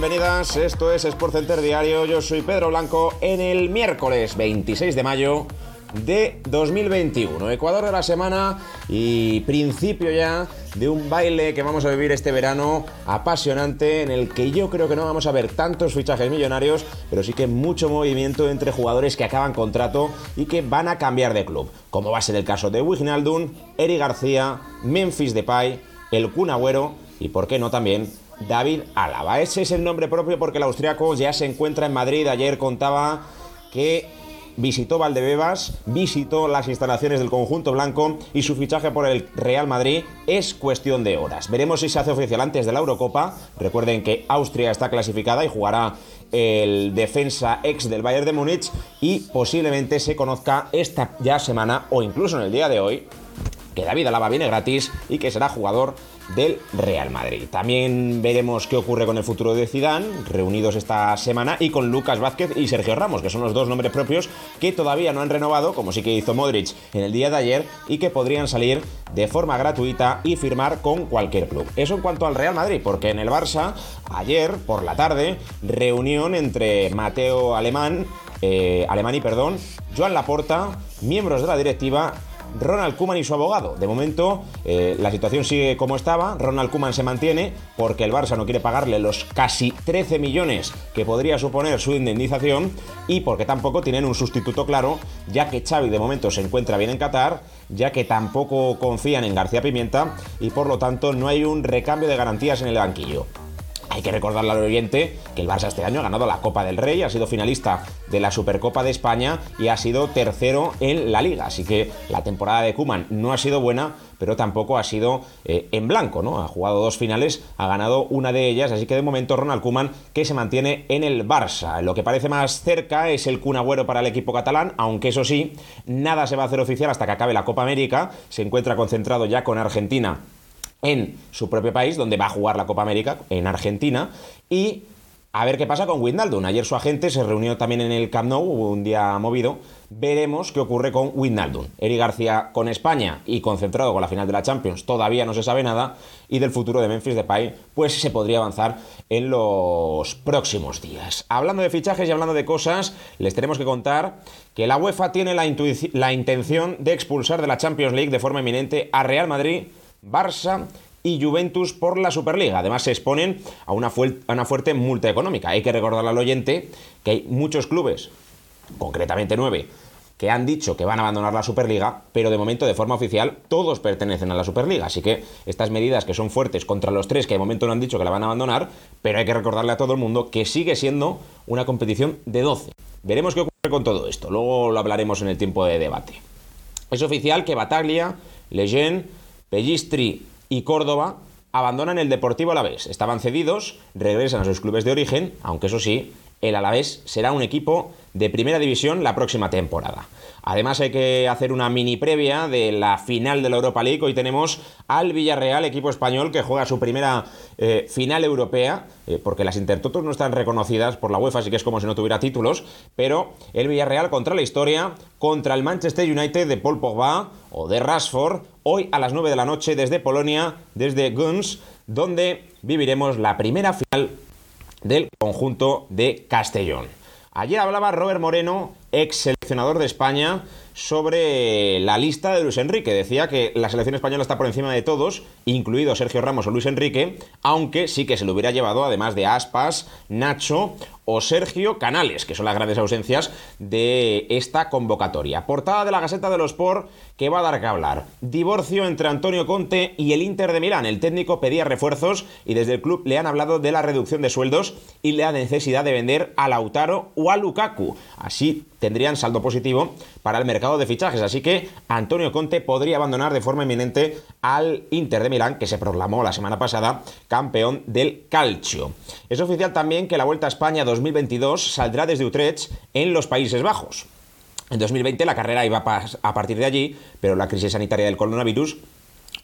Bienvenidas. Esto es Sport Center Diario. Yo soy Pedro Blanco en el miércoles 26 de mayo de 2021. Ecuador de la semana y principio ya de un baile que vamos a vivir este verano apasionante en el que yo creo que no vamos a ver tantos fichajes millonarios, pero sí que mucho movimiento entre jugadores que acaban contrato y que van a cambiar de club, como va a ser el caso de Wijnaldum, Eri García, Memphis Depay, el Kun Agüero y por qué no también David Álava. Ese es el nombre propio porque el austriaco ya se encuentra en Madrid. Ayer contaba que visitó Valdebebas, visitó las instalaciones del conjunto blanco y su fichaje por el Real Madrid es cuestión de horas. Veremos si se hace oficial antes de la Eurocopa. Recuerden que Austria está clasificada y jugará el defensa ex del Bayern de Múnich y posiblemente se conozca esta ya semana o incluso en el día de hoy que David Alaba viene gratis y que será jugador del Real Madrid. También veremos qué ocurre con el futuro de Zidane, reunidos esta semana, y con Lucas Vázquez y Sergio Ramos, que son los dos nombres propios que todavía no han renovado, como sí que hizo Modric en el día de ayer, y que podrían salir de forma gratuita y firmar con cualquier club. Eso en cuanto al Real Madrid, porque en el Barça, ayer por la tarde, reunión entre Mateo Alemán, eh, Alemani, perdón, Joan Laporta, miembros de la directiva Ronald Kuman y su abogado. De momento, eh, la situación sigue como estaba. Ronald Kuman se mantiene porque el Barça no quiere pagarle los casi 13 millones que podría suponer su indemnización y porque tampoco tienen un sustituto claro, ya que Xavi de momento se encuentra bien en Qatar, ya que tampoco confían en García Pimienta y por lo tanto no hay un recambio de garantías en el banquillo. Hay que recordarle al oyente que el Barça este año ha ganado la Copa del Rey, ha sido finalista de la Supercopa de España y ha sido tercero en la Liga. Así que la temporada de Kuman no ha sido buena, pero tampoco ha sido eh, en blanco, ¿no? Ha jugado dos finales, ha ganado una de ellas, así que de momento Ronald Kuman que se mantiene en el Barça. Lo que parece más cerca es el Kun para el equipo catalán, aunque eso sí, nada se va a hacer oficial hasta que acabe la Copa América. Se encuentra concentrado ya con Argentina en su propio país, donde va a jugar la Copa América, en Argentina, y a ver qué pasa con Wijnaldum. Ayer su agente se reunió también en el Camp Nou, hubo un día movido. Veremos qué ocurre con Wijnaldum. Eri García con España y concentrado con la final de la Champions, todavía no se sabe nada. Y del futuro de Memphis Depay, pues se podría avanzar en los próximos días. Hablando de fichajes y hablando de cosas, les tenemos que contar que la UEFA tiene la, la intención de expulsar de la Champions League de forma eminente a Real Madrid Barça y Juventus por la Superliga. Además, se exponen a una, fuerte multa económica. Hay que recordarle al oyente que hay muchos clubes, concretamente nueve, que han dicho que van a abandonar la Superliga, pero de momento, de forma oficial, todos pertenecen a la Superliga. Así que estas medidas que son fuertes contra los tres que de momento no han dicho que la van a abandonar, pero hay que recordarle a todo el mundo que sigue siendo una competición de 12. Veremos qué ocurre con todo esto. Luego lo hablaremos en el tiempo de debate. Es oficial que Bataglia, Lejeune, Pellistri y Córdoba abandonan el Deportivo Alavés. Estaban cedidos, regresan a sus clubes de origen, aunque eso sí, el Alavés será un equipo de primera división la próxima temporada. Además hay que hacer una mini previa de la final de la Europa League. Hoy tenemos al Villarreal, equipo español que juega su primera eh, final europea, eh, porque las Intertotos no están reconocidas por la UEFA, así que es como si no tuviera títulos, pero el Villarreal contra la historia, contra el Manchester United de Paul Pogba o de Rashford, hoy a las 9 de la noche desde Polonia, desde Guns, donde viviremos la primera final del conjunto de Castellón. Ayer hablaba Robert Moreno ex seleccionador de España, sobre la lista de Luis Enrique. Decía que la selección española está por encima de todos, incluido Sergio Ramos o Luis Enrique, aunque sí que se lo hubiera llevado, además de Aspas, Nacho o Sergio Canales, que son las grandes ausencias de esta convocatoria. Portada de la Gaceta de los Sport que va a dar que hablar. Divorcio entre Antonio Conte y el Inter de Milán. El técnico pedía refuerzos y desde el club le han hablado de la reducción de sueldos y la necesidad de vender a Lautaro o a Lukaku. Así tendrían saldo positivo para el mercado de fichajes. Así que Antonio Conte podría abandonar de forma inminente al Inter de Milán, que se proclamó la semana pasada campeón del Calcio. Es oficial también que la Vuelta a España 2022 saldrá desde Utrecht en los Países Bajos. En 2020 la carrera iba a partir de allí, pero la crisis sanitaria del coronavirus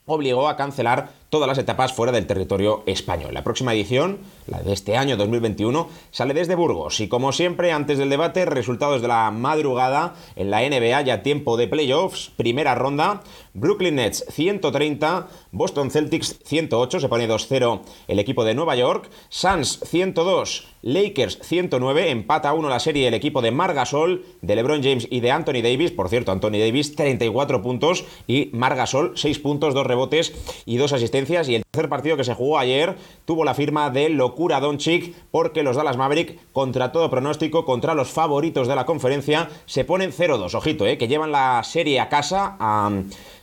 obligó a cancelar todas las etapas fuera del territorio español. La próxima edición, la de este año 2021, sale desde Burgos y como siempre antes del debate, resultados de la madrugada en la NBA ya tiempo de playoffs, primera ronda, Brooklyn Nets 130, Boston Celtics 108, se pone 2-0 el equipo de Nueva York, Suns 102, Lakers 109, empata 1 la serie el equipo de Margasol, de LeBron James y de Anthony Davis, por cierto, Anthony Davis 34 puntos y Margasol 6 puntos, 2 rebotes y 2 asistencias y el tercer partido que se jugó ayer tuvo la firma de Locura Doncic porque los Dallas Maverick, contra todo pronóstico, contra los favoritos de la conferencia, se ponen 0-2. Ojito, eh, que llevan la serie a casa a...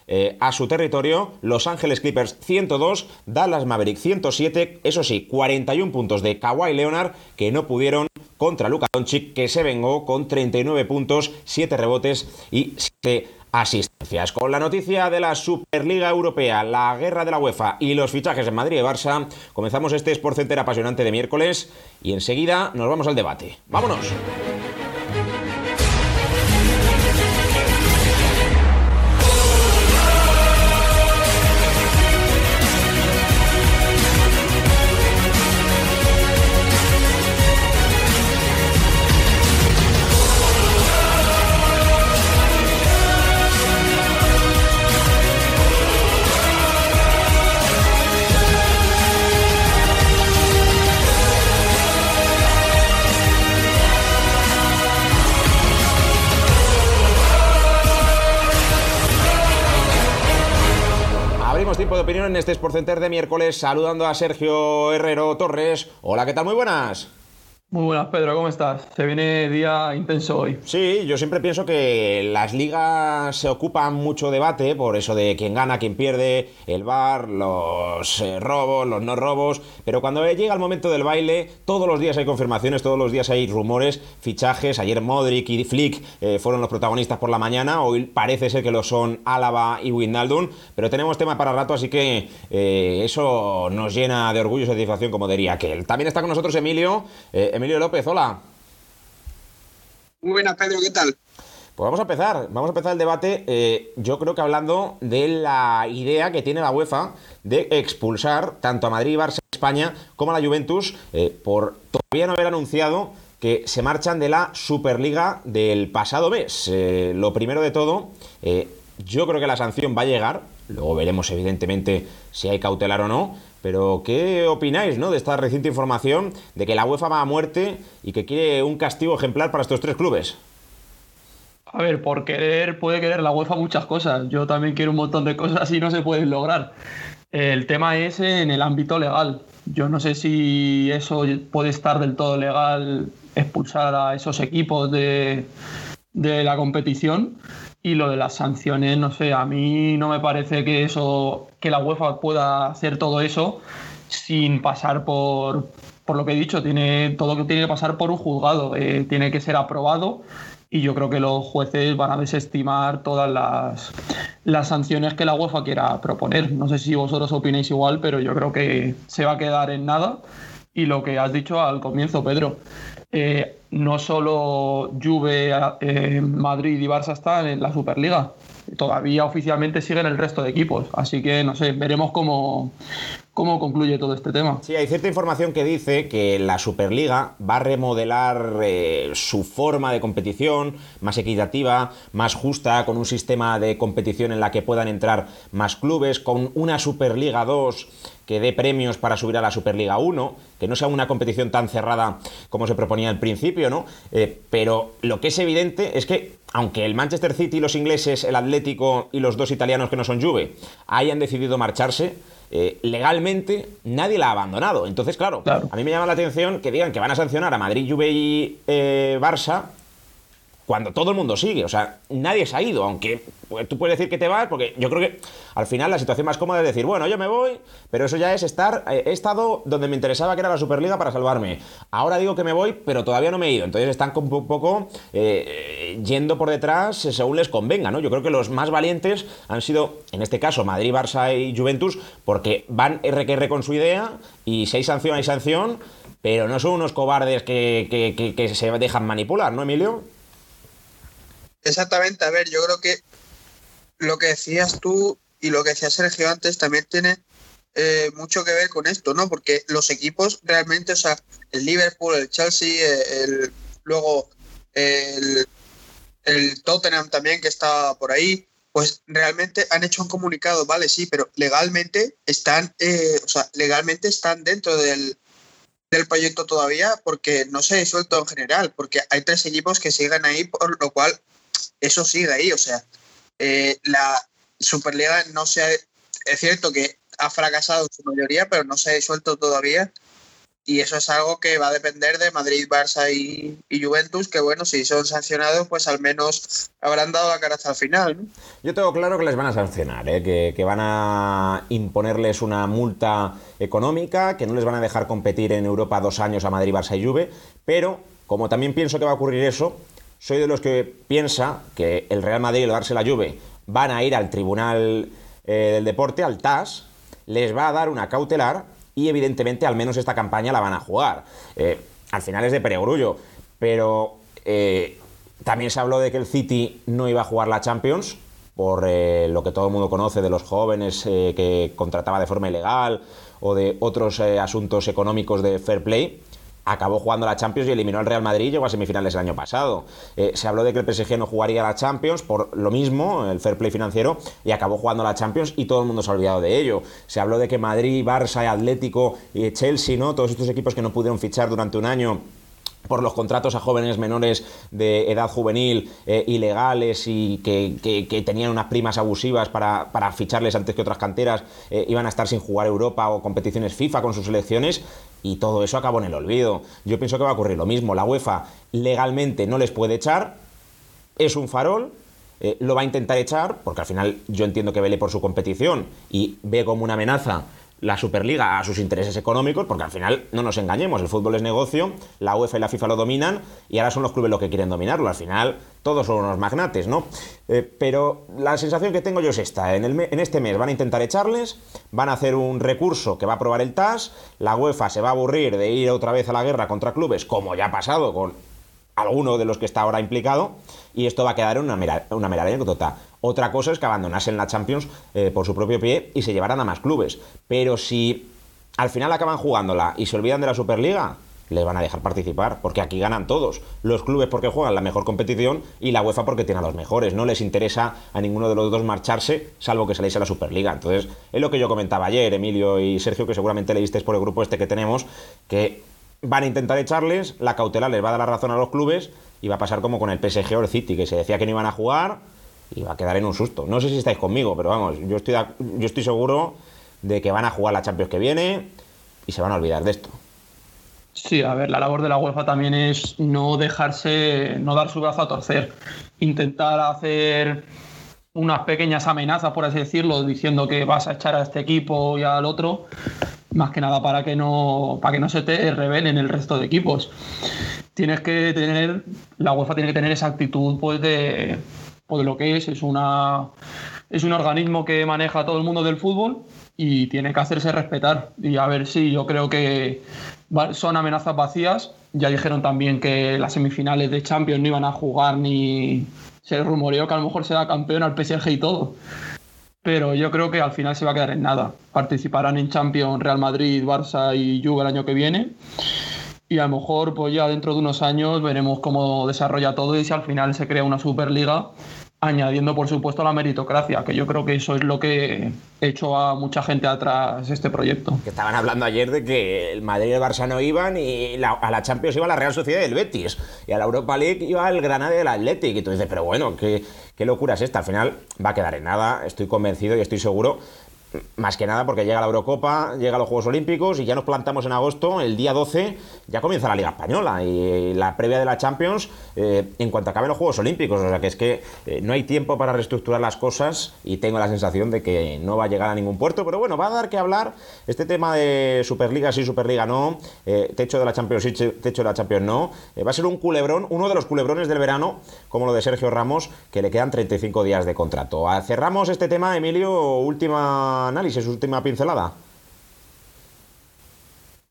Eh, su territorio, Los Ángeles Clippers 102, Dallas Maverick 107, eso sí, 41 puntos de Kawhi Leonard que no pudieron contra Luka Doncic que se vengó con 39 puntos, 7 rebotes y 7 asistencias. Con la noticia de la Superliga Europea, la guerra de la UEFA y los fichajes en Madrid y Barça, comenzamos este Sport Center apasionante de miércoles y enseguida nos vamos al debate. ¡Vámonos! En este Sportcenter de miércoles, saludando a Sergio Herrero Torres. Hola, ¿qué tal? Muy buenas. Muy buenas, Pedro, ¿cómo estás? Se viene día intenso hoy. Sí, yo siempre pienso que las ligas se ocupan mucho debate por eso de quién gana, quién pierde, el bar, los eh, robos, los no robos, pero cuando llega el momento del baile, todos los días hay confirmaciones, todos los días hay rumores, fichajes. Ayer Modric y Flick eh, fueron los protagonistas por la mañana, hoy parece ser que lo son Álava y Wijnaldum, pero tenemos tema para rato, así que eh, eso nos llena de orgullo y satisfacción, como diría aquel. También está con nosotros Emilio. Emilio López, hola. Muy buenas, Pedro, ¿qué tal? Pues vamos a empezar, vamos a empezar el debate, eh, yo creo que hablando de la idea que tiene la UEFA de expulsar tanto a Madrid, Barça, España como a la Juventus eh, por todavía no haber anunciado que se marchan de la Superliga del pasado mes. Eh, lo primero de todo, yo creo que la sanción va a llegar, luego veremos evidentemente si hay cautelar o no, pero, ¿qué opináis ¿no? de esta reciente información de que la UEFA va a muerte y que quiere un castigo ejemplar para estos tres clubes? A ver, por querer, puede querer la UEFA muchas cosas. Yo también quiero un montón de cosas y no se pueden lograr. El tema es en el ámbito legal. Yo no sé si eso puede estar del todo legal expulsar a esos equipos de, de la competición y lo de las sanciones, no sé, a mí no me parece que eso, que la UEFA pueda hacer todo eso sin pasar por, por lo que he dicho, tiene todo que tiene que pasar por un juzgado, eh, tiene que ser aprobado y yo creo que los jueces van a desestimar todas las, las sanciones que la UEFA quiera proponer. No sé si vosotros opináis igual, pero yo creo que se va a quedar en nada. Y lo que has dicho al comienzo, Pedro, eh, no solo Juve, eh, Madrid y Barça están en la Superliga. todavía oficialmente siguen el resto de equipos. Así que no sé, veremos cómo, cómo concluye todo este tema. Sí, hay cierta información que dice que la Superliga va a remodelar eh, su forma de competición más equitativa, más justa, con un sistema de competición en la que puedan entrar más clubes, con una Superliga 2 que dé premios para subir a la Superliga 1, que no sea una competición tan cerrada como se proponía al principio, ¿no? Eh, pero lo que es evidente es que, aunque el Manchester City, los ingleses, el Atlético y los dos italianos que no son Juve hayan decidido marcharse, eh, legalmente nadie la ha abandonado. Entonces, claro, a mí me llama la atención que digan que van a sancionar a Madrid, Juve y eh, Barça cuando todo el mundo sigue. O sea, nadie se ha ido, aunque pues, tú puedes decir que te vas, porque yo creo que al final la situación más cómoda es decir, bueno, yo me voy, pero eso ya es estar, eh, he estado donde me interesaba que era la Superliga para salvarme. Ahora digo que me voy, pero todavía no me he ido. Entonces están un poco eh, yendo por detrás según les convenga, ¿no? Yo creo que los más valientes han sido, en este caso, Madrid, Barça y Juventus, porque van RQR con su idea y si hay sanción, hay sanción, pero no son unos cobardes que se dejan manipular, ¿no, Emilio? Exactamente, a ver, yo creo que lo que decías tú y lo que decía Sergio antes también tiene eh, mucho que ver con esto, ¿no? Porque los equipos realmente, o sea, el Liverpool, el Chelsea, eh, el, luego el, el Tottenham también que está por ahí, pues realmente han hecho un comunicado, vale, sí, pero legalmente están, eh, o sea, legalmente están dentro del, del proyecto todavía porque no se ha disuelto en general, porque hay tres equipos que siguen ahí, por lo cual eso sigue ahí. O sea, eh, la Superliga no se ha. Es cierto que ha fracasado en su mayoría, pero no se ha disuelto todavía. Y eso es algo que va a depender de Madrid, Barça y, Juventus, que bueno, si son sancionados, pues al menos habrán dado la cara hasta el final. Yo tengo claro que les van a sancionar, ¿eh? que, que, van a imponerles una multa económica, que no les van a dejar competir en Europa dos años a Madrid, Barça y Juve, pero como también pienso que va a ocurrir eso, soy de los que piensa que el Real Madrid y el Barça la Juve van a ir al Tribunal eh, del Deporte, al TAS, les va a dar una cautelar y evidentemente al menos esta campaña la van a jugar. Eh, al final es de perogrullo, pero eh, también se habló de que el City no iba a jugar la Champions por lo que todo el mundo conoce de los jóvenes que contrataba de forma ilegal o de otros asuntos económicos de fair play acabó jugando la Champions y eliminó al Real Madrid y llegó a semifinales el año pasado. Eh, se habló de que el PSG no jugaría la Champions por lo mismo, el fair play financiero, y acabó jugando la Champions y todo el mundo se ha olvidado de ello. Se habló de que Madrid, Barça, Atlético y Chelsea, ¿no? Todos estos equipos que no pudieron fichar durante un año por los contratos a jóvenes menores de edad juvenil eh, ilegales y que, tenían unas primas abusivas para, ficharles antes que otras canteras, eh, iban a estar sin jugar Europa o competiciones FIFA con sus selecciones y todo eso acabó en el olvido. Yo pienso que va a ocurrir lo mismo. La UEFA legalmente no les puede echar, es un farol, eh, lo va a intentar echar, porque al final yo entiendo que vele por su competición y ve como una amenaza la Superliga a sus intereses económicos, porque al final no nos engañemos, el fútbol es negocio, la UEFA y la FIFA lo dominan y ahora son los clubes los que quieren dominarlo. Al final todos son unos magnates, ¿no? Eh, pero la sensación que tengo yo es esta, en, en este mes van a intentar echarles, van a hacer un recurso que va a aprobar el TAS, la UEFA se va a aburrir de ir otra vez a la guerra contra clubes, como ya ha pasado con alguno de los que está ahora implicado, y esto va a quedar en una mera, una anécdota. Otra cosa es que abandonasen la Champions eh, por su propio pie y se llevaran a más clubes. Pero si al final acaban jugándola y se olvidan de la Superliga, les van a dejar participar, porque aquí ganan todos. Los clubes porque juegan la mejor competición y la UEFA porque tiene a los mejores. No les interesa a ninguno de los dos marcharse, salvo que se a la Superliga. Entonces, es lo que yo comentaba ayer, Emilio y Sergio, que seguramente leísteis por el grupo este que tenemos, que van a intentar echarles, la cautelar les va a dar la razón a los clubes y va a pasar como con el PSG o el City, que se decía que no iban a jugar y va a quedar en un susto. No sé si estáis conmigo, pero vamos, yo estoy, yo estoy seguro de que van a jugar la Champions que viene y se van a olvidar de esto. Sí, a ver, la labor de la UEFA también es no dejarse, no dar su brazo a torcer, intentar hacer unas pequeñas amenazas, por así decirlo, diciendo que vas a echar a este equipo y al otro, más que nada para que no, para que no se te revelen el resto de equipos. Tienes que tener, la UEFA tiene que tener esa actitud pues de, pues, de lo que es, es una es un organismo que maneja todo el mundo del fútbol y tiene que hacerse respetar. Y a ver si yo creo que son amenazas vacías. Ya dijeron también que las semifinales de Champions no iban a jugar ni Se rumoreó que a lo mejor será campeón al PSG y todo. Pero yo creo que al final se va a quedar en nada. Participarán en Champions Real Madrid, Barça y Juve el año que viene. Y a lo mejor, pues ya dentro de unos años veremos cómo desarrolla todo y si al final se crea una Superliga añadiendo por supuesto la meritocracia, que yo creo que eso es lo que echó a mucha gente atrás este proyecto. Que estaban hablando ayer de que el Madrid y el Barça no iban y a la Champions iba la Real Sociedad del Betis y a la Europa League iba el Granada y el Athletic y tú dices, pero bueno, ¿qué, qué locura es esta? Al final va a quedar en nada, estoy convencido y estoy seguro más que nada porque llega la Eurocopa, llega los Juegos Olímpicos y ya nos plantamos en agosto, el día 12 ya comienza la Liga Española y la previa de la Champions eh, en cuanto acaben los Juegos Olímpicos. O sea que es que eh, no hay tiempo para reestructurar las cosas y tengo la sensación de que no va a llegar a ningún puerto. Pero bueno, va a dar que hablar este tema de Superliga sí, Superliga no, eh, techo de la Champions sí, techo de la Champions no. va a ser un culebrón, uno de los culebrones del verano, como lo de Sergio Ramos, que le quedan 35 días de contrato. Ah, cerramos este tema, Emilio, última análisis, última pincelada.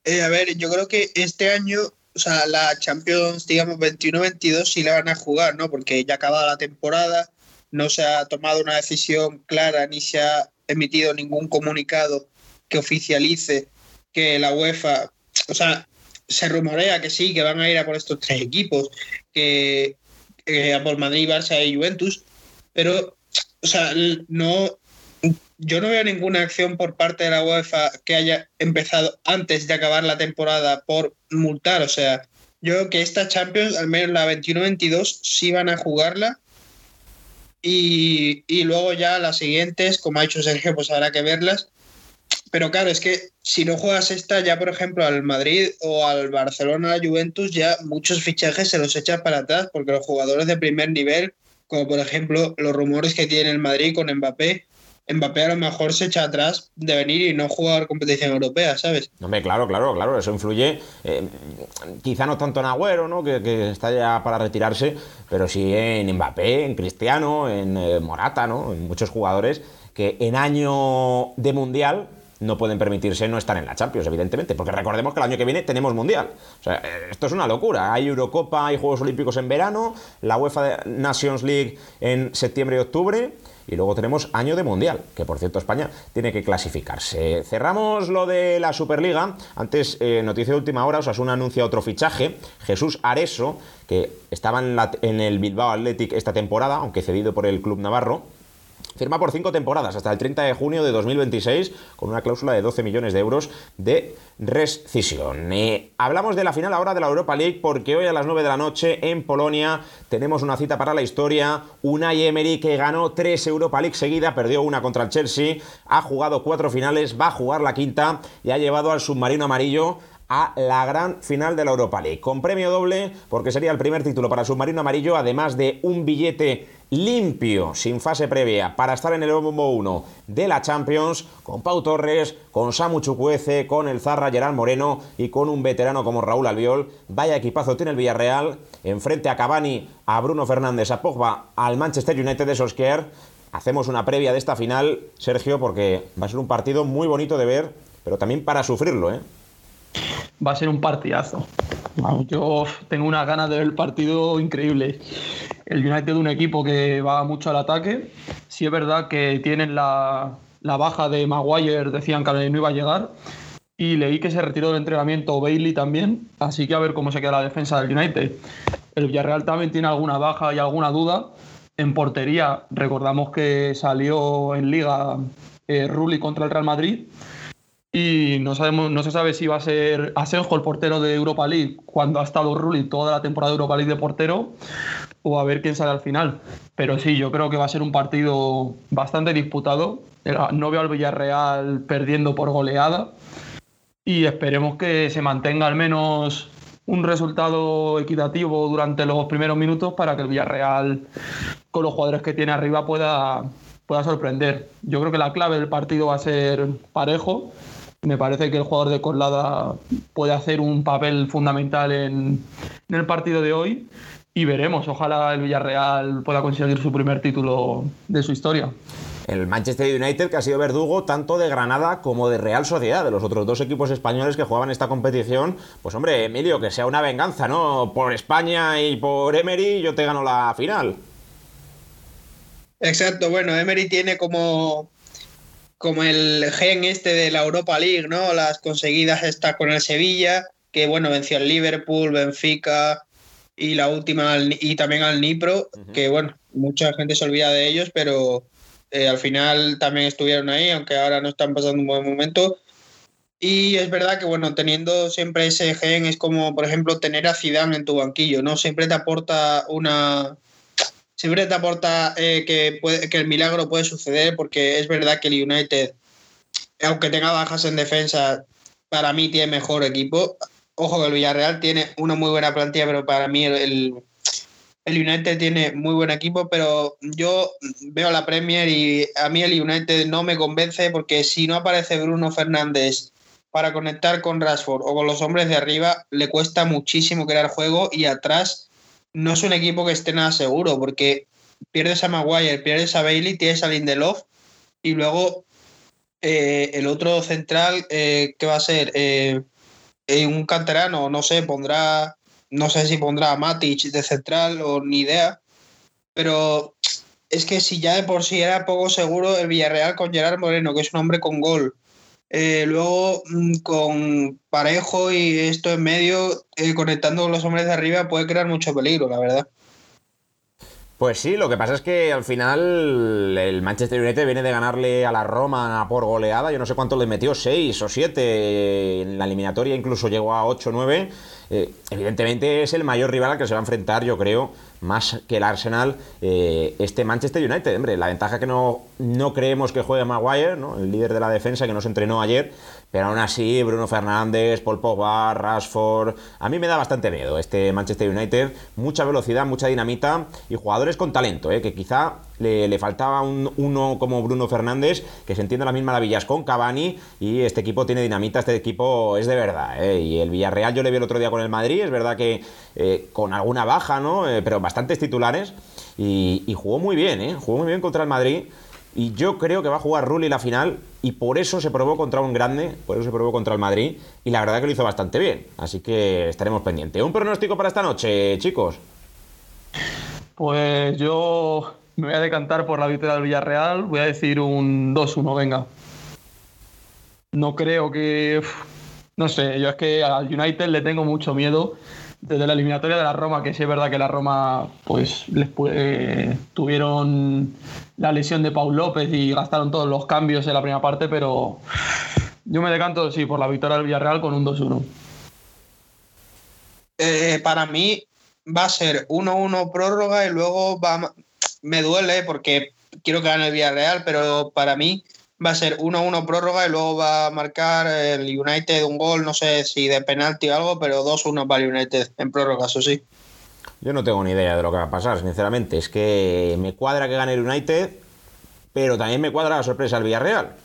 Eh, a ver, yo creo que este año, o sea, la Champions, digamos, 21-22 sí la van a jugar, ¿no? Porque ya ha acabado la temporada, no se ha tomado una decisión clara ni se ha emitido ningún comunicado que oficialice que la UEFA, o sea, se rumorea que sí, que van a ir a por estos tres equipos, que, a por Madrid, Barça y Juventus, pero, o sea, no, yo no veo ninguna acción por parte de la UEFA que haya empezado antes de acabar la temporada por multar. O sea, yo creo que esta Champions, al menos la 21-22, sí van a jugarla. Y, y, luego ya las siguientes, como ha dicho Sergio, pues habrá que verlas. Pero claro, es que si no juegas esta, ya por ejemplo al Madrid o al Barcelona, a Juventus, ya muchos fichajes se los echan para atrás porque los jugadores de primer nivel, como por ejemplo los rumores que tiene el Madrid con Mbappé, Mbappé a lo mejor se echa atrás de venir y no jugar competición europea, ¿sabes? Hombre, claro, claro, claro, eso influye. Eh, quizá no tanto en Agüero, ¿no? Que, está ya para retirarse, pero sí en Mbappé, en Cristiano, en eh, Morata, ¿no? En muchos jugadores que en año de mundial no pueden permitirse no estar en la Champions, evidentemente, porque recordemos que el año que viene tenemos Mundial. O sea, eh, esto es una locura. Hay Eurocopa, hay Juegos Olímpicos en verano, la UEFA Nations League en septiembre y octubre y luego tenemos año de Mundial, que por cierto España tiene que clasificarse. Cerramos lo de la Superliga. Antes, eh, noticia de última hora, Osasuna anuncia otro fichaje. Jesús Areso, que estaba en, en el Bilbao Athletic esta temporada, aunque cedido por el club navarro Firma por cinco temporadas hasta el 30 de junio de 2026 con una cláusula de 12 millones de euros de rescisión. Hablamos de la final ahora de la Europa League porque hoy a las 9 de la noche en Polonia tenemos una cita para la historia. Una Emery que ganó tres Europa League seguida, perdió una contra el Chelsea, ha jugado cuatro finales, va a jugar la quinta y ha llevado al submarino amarillo a la gran final de la Europa League, con premio doble, porque sería el primer título para el submarino amarillo, además de un billete limpio, sin fase previa, para estar en el bombo 1 de la Champions, con Pau Torres, con Samu Chukwueze, con el Zarra Gerard Moreno y con un veterano como Raúl Albiol. Vaya equipazo tiene el Villarreal, enfrente a Cavani, a Bruno Fernández, a Pogba, al Manchester United de Solskjaer. Hacemos una previa de esta final, Sergio, porque va a ser un partido muy bonito de ver, pero también para sufrirlo, ¿eh? Va a ser un partidazo. Yo tengo una ganas de ver el partido increíble el United es un equipo que va mucho al ataque. Sí es verdad que tienen la, baja de Maguire, decían que no iba a llegar. Y leí que se retiró del entrenamiento Bailey también, así que a ver cómo se queda la defensa del United. El Villarreal también tiene alguna baja y alguna duda. En portería, recordamos que salió en Liga eh, Rulli contra el Real Madrid y no, sabemos, no se sabe si va a ser Asenjo el portero de Europa League cuando ha estado Rulli toda la temporada de Europa League de portero o a ver quién sale al final. Pero sí, yo creo que va a ser un partido bastante disputado. No veo al Villarreal perdiendo por goleada y esperemos que se mantenga al menos un resultado equitativo durante los primeros minutos para que el Villarreal, con los jugadores que tiene arriba, pueda, pueda sorprender. Yo creo que la clave del partido va a ser parejo. Me parece que el jugador de Colada puede hacer un papel fundamental en, en el partido de hoy y veremos. Ojalá el Villarreal pueda conseguir su primer título de su historia. El Manchester United que ha sido verdugo tanto de Granada como de Real Sociedad, de los otros dos equipos españoles que jugaban esta competición. Pues hombre, Emilio, que sea una venganza, ¿no? Por España y por Emery yo te gano la final. Exacto, bueno, Emery tiene como, como el gen este de la Europa League, ¿no? Las conseguidas estas con el Sevilla, que bueno, venció al Liverpool, Benfica y la última y también al Nipro, que bueno, mucha gente se olvida de ellos, pero eh, al final también estuvieron ahí, aunque ahora no están pasando un buen momento. Y es verdad que, bueno, teniendo siempre ese gen es como, por ejemplo, tener a Zidane en tu banquillo, ¿no? Siempre te aporta una... Siempre te aporta eh, que, puede, que el milagro puede suceder porque es verdad que el United, aunque tenga bajas en defensa, para mí tiene mejor equipo. Ojo que el Villarreal tiene una muy buena plantilla, pero para mí el, el United tiene muy buen equipo, pero yo veo la Premier y a mí el United no me convence porque si no aparece Bruno Fernández para conectar con Rashford o con los hombres de arriba, le cuesta muchísimo crear juego y atrás no es un equipo que esté nada seguro porque pierdes a Maguire, pierdes a Bailey, tienes a Lindelof y luego eh, el otro central, eh, ¿qué va a ser? Eh, un canterano, no sé, pondrá no sé si pondrá a Matic de central o ni idea. Pero es que si ya de por sí era poco seguro el Villarreal con Gerard Moreno, que es un hombre con gol. Eh, luego mm, con Parejo y esto en medio, eh, conectando con los hombres de arriba, puede crear mucho peligro, la verdad. Pues sí, lo que pasa es que al final el Manchester United viene de ganarle a la Roma por goleada. Yo no sé cuánto le metió, 6 o 7 en la eliminatoria, incluso llegó a 8 o 9. evidentemente es el mayor rival al que se va a enfrentar, yo creo, más que el Arsenal, eh, este Manchester United. Hombre, la ventaja que no, no creemos que juegue Maguire, ¿no? el líder de la defensa que nos entrenó ayer, pero aún así, Bruno Fernández, Paul Pogba, Rashford. A mí me da bastante miedo este Manchester United. Mucha velocidad, mucha dinamita y jugadores con talento, ¿eh? que quizá le, faltaba un, uno como Bruno Fernández, que se entiende las mismas maravillas con Cavani. Y este equipo tiene dinamita, este equipo es de verdad. ¿eh? Y el Villarreal yo le vi el otro día con el Madrid, es verdad que eh, con alguna baja, ¿no? pero bastantes titulares. Y, y, jugó muy bien, ¿eh? jugó muy bien contra el Madrid. Y yo creo que va a jugar Rulli la final y por eso se probó contra un grande, por eso se probó contra el Madrid y la verdad que lo hizo bastante bien. Así que estaremos pendientes. ¿Un pronóstico para esta noche, chicos? Pues yo me voy a decantar por la victoria del Villarreal. Voy a decir un 2-1, venga. No creo que... No sé, yo es que al United le tengo mucho miedo desde la eliminatoria de la Roma, que sí es verdad que la Roma pues les tuvieron la lesión de Paul López y gastaron todos los cambios en la primera parte, pero yo me decanto sí por la victoria del Villarreal con un 2-1. Eh, para mí va a ser 1-1 prórroga y luego va me duele porque quiero que gane el Villarreal, pero para mí va a ser 1-1 prórroga y luego va a marcar el United un gol, no sé si de penalti o algo, pero 2-1 para el United en prórroga, eso sí. Yo no tengo ni idea de lo que va a pasar, sinceramente. Es que me cuadra que gane el United, pero también me cuadra la sorpresa del Villarreal.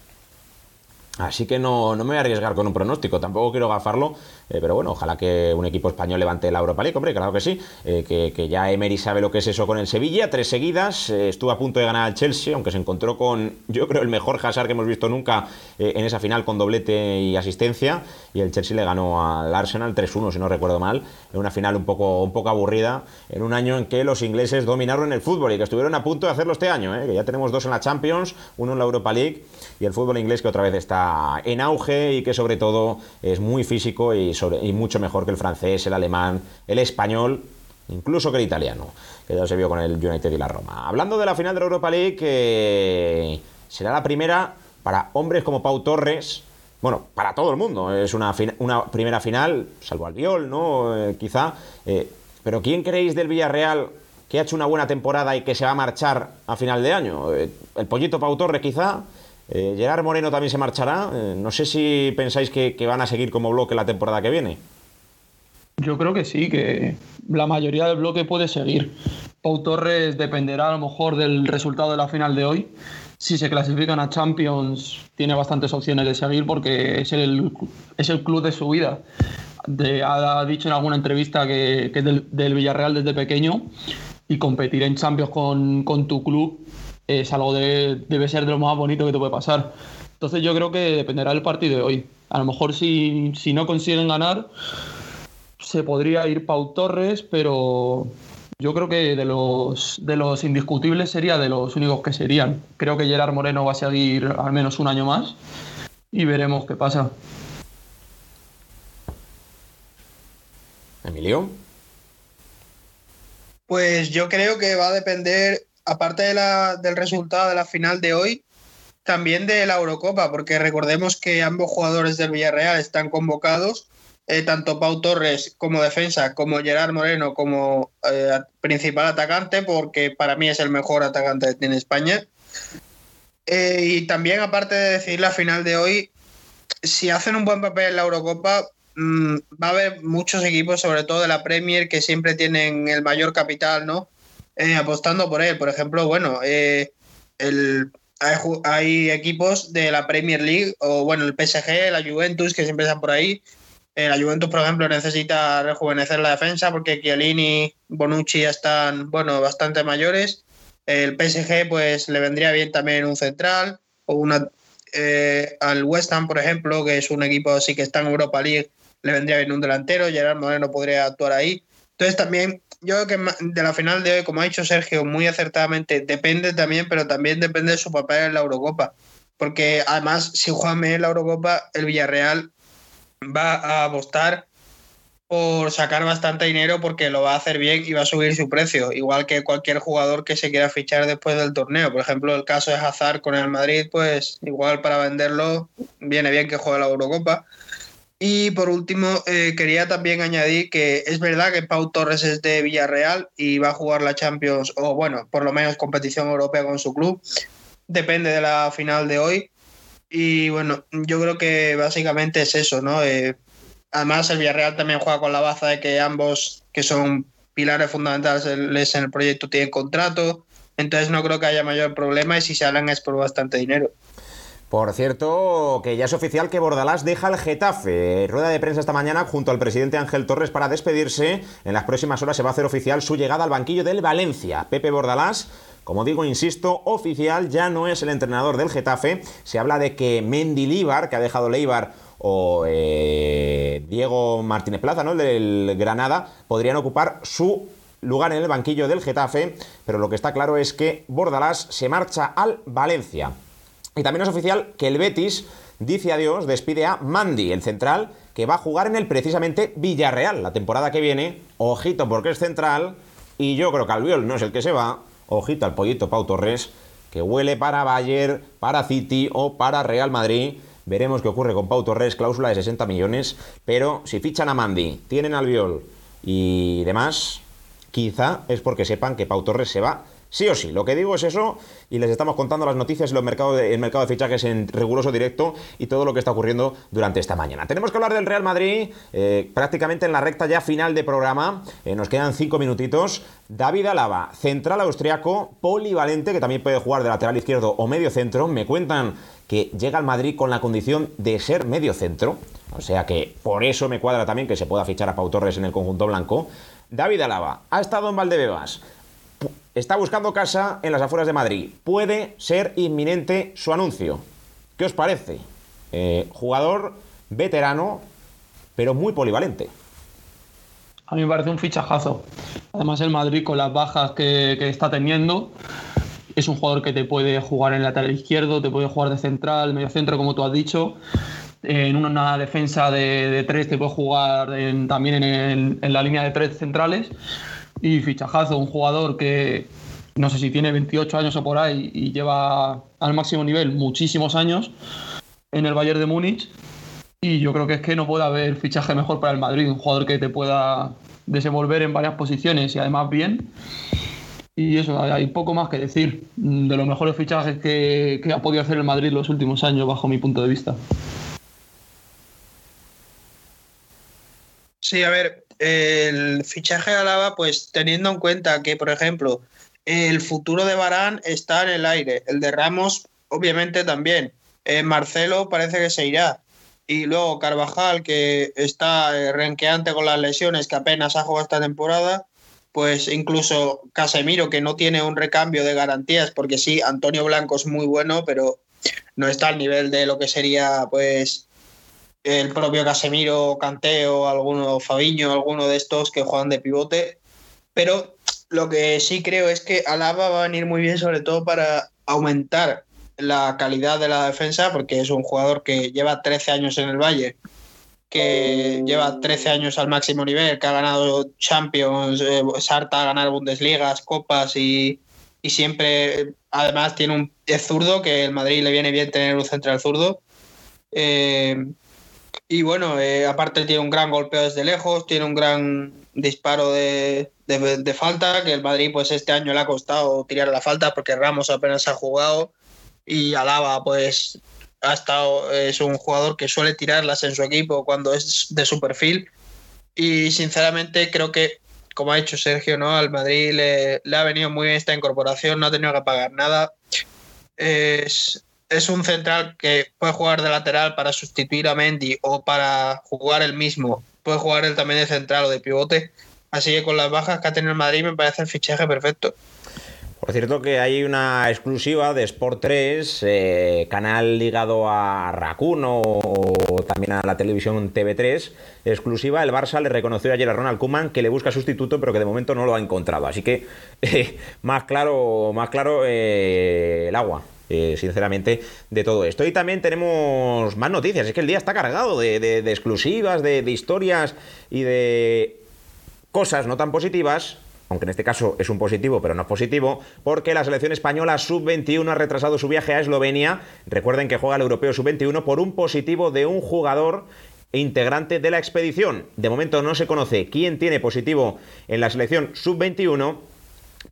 Así que no, no, me voy a arriesgar con un pronóstico, tampoco quiero gafarlo, eh, pero bueno, ojalá que un equipo español levante la Europa League, hombre, claro que sí, eh, que, ya Emery sabe lo que es eso con el Sevilla, tres seguidas, eh, estuvo a punto de ganar al Chelsea, aunque se encontró con, yo creo, el mejor Hazard que hemos visto nunca en esa final con doblete y asistencia, y el Chelsea le ganó al Arsenal 3-1, si no recuerdo mal, en una final un poco, un poco aburrida, en un año en que los ingleses dominaron el fútbol y que estuvieron a punto de hacerlo este año, que ya tenemos dos en la Champions, uno en la Europa League, y el fútbol inglés que otra vez está en auge y que sobre todo es muy físico y, mucho mejor que el francés, el alemán, el español, incluso que el italiano, que ya se vio con el United y la Roma. Hablando de la final de la Europa League, que será la primera para hombres como Pau Torres, bueno, para todo el mundo, es una, primera final, salvo Albiol, ¿no? Eh, quizá. Eh, pero ¿quién creéis del Villarreal que ha hecho una buena temporada y que se va a marchar a final de año? Eh, ¿El pollito Pau Torres quizá? Eh, Gerard Moreno también se marchará. Eh, no sé si pensáis que, van a seguir como bloque la temporada que viene. Yo creo que sí, que la mayoría del bloque puede seguir. Pau Torres dependerá a lo mejor del resultado de la final de hoy. Si se clasifican a Champions, tiene bastantes opciones de seguir porque es el, es el club de su vida. ha dicho en alguna entrevista que, es del, Villarreal desde pequeño y competir en Champions con tu club es algo de, debe ser de lo más bonito que te puede pasar. Entonces yo creo que dependerá del partido de hoy. A lo mejor si, no consiguen ganar, se podría ir Pau Torres, pero yo creo que de los, de los indiscutibles sería de los únicos que serían. Creo que Gerard Moreno va a seguir al menos un año más y veremos qué pasa. Emilio. Pues yo creo que va a depender, aparte del resultado de la final de hoy, también de la Eurocopa, porque recordemos que ambos jugadores del Villarreal están convocados, eh, tanto Pau Torres como defensa, como Gerard Moreno como eh, principal atacante, porque para mí es el mejor atacante que tiene España. Eh, y también, aparte de decir la final de hoy, si hacen un buen papel en la Eurocopa, mmm, va a haber muchos equipos, sobre todo de la Premier, que siempre tienen el mayor capital, ¿no? Apostando por él. Por ejemplo, bueno, el hay, equipos de la Premier League, o bueno, el PSG, la Juventus, que siempre están por ahí. Eh, la Juventus, por ejemplo, necesita rejuvenecer la defensa porque Chiellini Bonucci ya están, bueno, bastante mayores. El PSG, pues le vendría bien también un central, o una eh, al West Ham, por ejemplo, que es un equipo así que está en Europa League, le vendría bien un delantero. Gerard Moreno podría actuar ahí. Entonces también yo creo que de la final de hoy, como ha dicho Sergio muy acertadamente, depende también, pero también depende de su papel en la Eurocopa. Porque además, si juega en la Eurocopa, el Villarreal va a apostar por sacar bastante dinero porque lo va a hacer bien y va a subir su precio, igual que cualquier jugador que se quiera fichar después del torneo. Por ejemplo, el caso de Hazard con el Madrid, pues igual para venderlo viene bien que juegue la Eurocopa. Y por último, eh, quería también añadir que es verdad que Pau Torres es de Villarreal y va a jugar la Champions, o bueno, por lo menos competición europea con su club. Depende de la final de hoy. Y bueno, yo creo que básicamente es eso, ¿no? Eh, además, el Villarreal también juega con la baza de que ambos, que son pilares fundamentales en el proyecto, tienen contrato. Entonces no creo que haya mayor problema y si se hablan es por bastante dinero. Por cierto, que ya es oficial que Bordalás deja el Getafe. Rueda de prensa esta mañana junto al presidente Ángel Torres para despedirse. En las próximas horas se va a hacer oficial su llegada al banquillo del Valencia. Pepe Bordalás, como digo, insisto, oficial, ya no es el entrenador del Getafe. Se habla de que Mendy Líbar, que ha dejado Leibar, o eh, Diego Martínez Plaza, ¿no? El del Granada, podrían ocupar su lugar en el banquillo del Getafe. Pero lo que está claro es que Bordalás se marcha al Valencia. Y también es oficial que el Betis dice adiós, despide a Mandy, el central, que va a jugar en el precisamente Villarreal la temporada que viene. Ojito porque es central. Y yo creo que Albiol no es el que se va. Ojito al pollito Pau Torres, que huele para Bayern, para City o para Real Madrid. Veremos qué ocurre con Pau Torres, cláusula de 60 millones. Pero si fichan a Mandy, tienen Albiol y demás, quizá es porque sepan que Pau Torres se va Sí o sí, lo que digo es eso y les estamos contando las noticias y el mercado de, fichajes en riguroso directo y todo lo que está ocurriendo durante esta mañana. Tenemos que hablar del Real Madrid eh, prácticamente en la recta ya final de programa. Eh, nos quedan cinco minutitos. David Alaba, central austriaco, polivalente, que también puede jugar de lateral izquierdo o medio centro. Me cuentan que llega al Madrid con la condición de ser medio centro. O sea que por eso me cuadra también que se pueda fichar a Pau Torres en el conjunto blanco. David Alaba ha estado en Valdebebas está buscando casa en las afueras de Madrid. Puede ser inminente su anuncio. ¿Qué os parece? Eh, jugador veterano, pero muy polivalente. A mí me parece un fichajazo. Además, el Madrid con las bajas que, está teniendo, es un jugador que te puede jugar en el lateral izquierdo, te puede jugar de central, medio centro, como tú has dicho. En una defensa de, tres te puede jugar también en la línea de tres centrales y fichajazo, un jugador que no sé si tiene 28 años o por ahí y lleva al máximo nivel muchísimos años en el Bayern de Múnich. Y yo creo que es que no puede haber fichaje mejor para el Madrid, un jugador que te pueda desenvolver en varias posiciones y además bien. Y eso, hay poco más que decir de los mejores fichajes que, que ha podido hacer el Madrid los últimos años, bajo mi punto de vista. Sí, a ver, el fichaje de Alaba, pues teniendo en cuenta que, por ejemplo, el futuro de Barán está en el aire, el de Ramos, obviamente también. Eh, Marcelo parece que se irá. Y luego Carvajal, que está eh, renqueante con las lesiones, que apenas ha jugado esta temporada. Pues incluso Casemiro, que no tiene un recambio de garantías, porque sí, Antonio Blanco es muy bueno, pero no está al nivel de lo que sería, pues, el propio Casemiro, Canteo, alguno Fabiño, alguno de estos que juegan de pivote. Pero Lo que sí creo es que Alaba va a venir muy bien, sobre todo para aumentar la calidad de la defensa, porque es un jugador que lleva 13 años en el Valle, que lleva 13 años al máximo nivel, que ha ganado Champions, eh, Sarta a ganar Bundesligas, Copas y, y siempre, además, tiene un es zurdo, que el Madrid le viene bien tener un central zurdo. Eh, y bueno, eh, aparte tiene un gran golpeo desde lejos, tiene un gran disparo de, de, falta, que el Madrid pues este año le ha costado tirar la falta porque Ramos apenas ha jugado y Alaba pues ha estado, es un jugador que suele tirarlas en su equipo cuando es de su perfil y sinceramente creo que como ha dicho Sergio, ¿no? Al Madrid le, le ha venido muy bien esta incorporación, no ha tenido que pagar nada. Es, es un central que puede jugar de lateral para sustituir a Mendy o para jugar el mismo. Puede jugar él también de central o de pivote. Así que con las bajas que ha tenido el Madrid me parece el fichaje perfecto. Por cierto que hay una exclusiva de Sport 3, eh, canal ligado a Racuno o también a la televisión TV3, exclusiva. El Barça le reconoció ayer a Ronald Koeman que le busca sustituto, pero que de momento no lo ha encontrado. Así que eh, más claro, más claro eh, el agua. Eh, sinceramente, de todo esto. Y también tenemos más noticias. Es que el día está cargado de, exclusivas, de, de historias y de cosas no tan positivas, aunque en este caso es un positivo, pero no es positivo, porque la selección española sub-21 ha retrasado su viaje a Eslovenia. Recuerden que juega el europeo sub-21 por un positivo de un jugador integrante de la expedición. De momento no se conoce quién tiene positivo en la selección sub-21,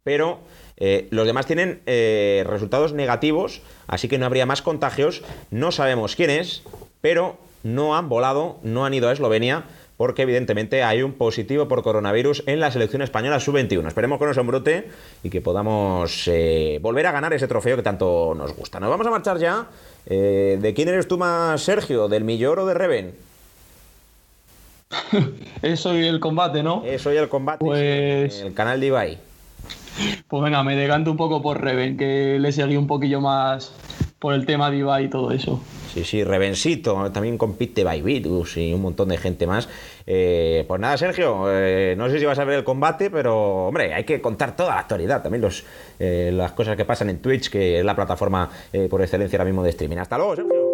pero eh, los demás tienen eh, resultados negativos, así que no habría más contagios. No sabemos quién es, pero no han volado, no han ido a Eslovenia porque evidentemente hay un positivo por coronavirus en la selección española sub-21. Esperemos que no sea un brote y que podamos eh, volver a ganar ese trofeo que tanto nos gusta. Nos vamos a marchar ya. Eh, ¿De quién eres tú más, Sergio? ¿Del Millor o de Reven? Eso y el combate, ¿no? Eso y el combate. Pues... El canal de Ibai. Pues venga, me decanto un poco por Reven, que le seguí un poquillo más por el tema de Ibai y todo eso. Sí, sí, Revencito, también compite Baibitus y un montón de gente más. Eh, pues nada, Sergio, eh, no sé si vas a ver el combate, pero hombre, hay que contar toda la actualidad, también los, eh, las cosas que pasan en Twitch, que es la plataforma por excelencia ahora mismo de streaming. Hasta luego, Sergio.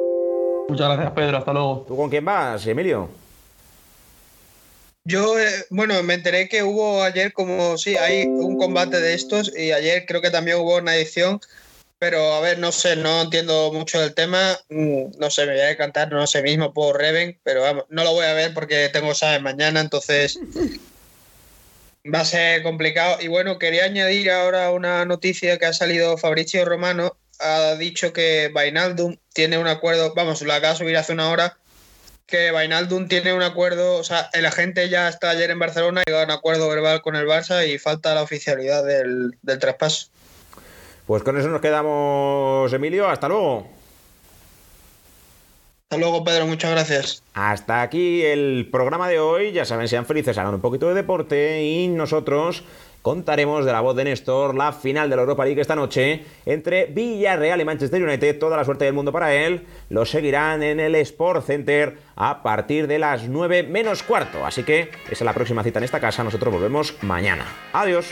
Muchas gracias, Pedro, hasta luego. ¿Tú con quién vas, Emilio? Yo, eh, bueno, me enteré que hubo ayer como, sí, hay un combate de estos y ayer creo que también hubo una edición pero a ver, no sé, no entiendo mucho del tema. No sé, me voy a decantar, no sé mismo por Reven, pero vamos, no lo voy a ver porque tengo examen mañana, entonces va a ser complicado. Y bueno, quería añadir ahora una noticia que ha salido Fabricio Romano. Ha dicho que Vainaldum tiene un acuerdo, vamos, lo acaba de subir hace una hora, que Vainaldum tiene un acuerdo, o sea, el agente ya está ayer en Barcelona y a un acuerdo verbal con el Barça y falta la oficialidad del, del traspaso. Pues con eso nos quedamos, Emilio. Hasta luego. Hasta luego, Pedro. Muchas gracias. Hasta aquí el programa de hoy. Ya saben, sean felices, hagan un poquito de deporte y nosotros contaremos de la voz de Néstor la final de la Europa League esta noche entre Villarreal y Manchester United. Toda la suerte del mundo para él. Lo seguirán en el Sport Center a partir de las 9 menos cuarto. Así que esa es la próxima cita en esta casa. Nosotros volvemos mañana. Adiós.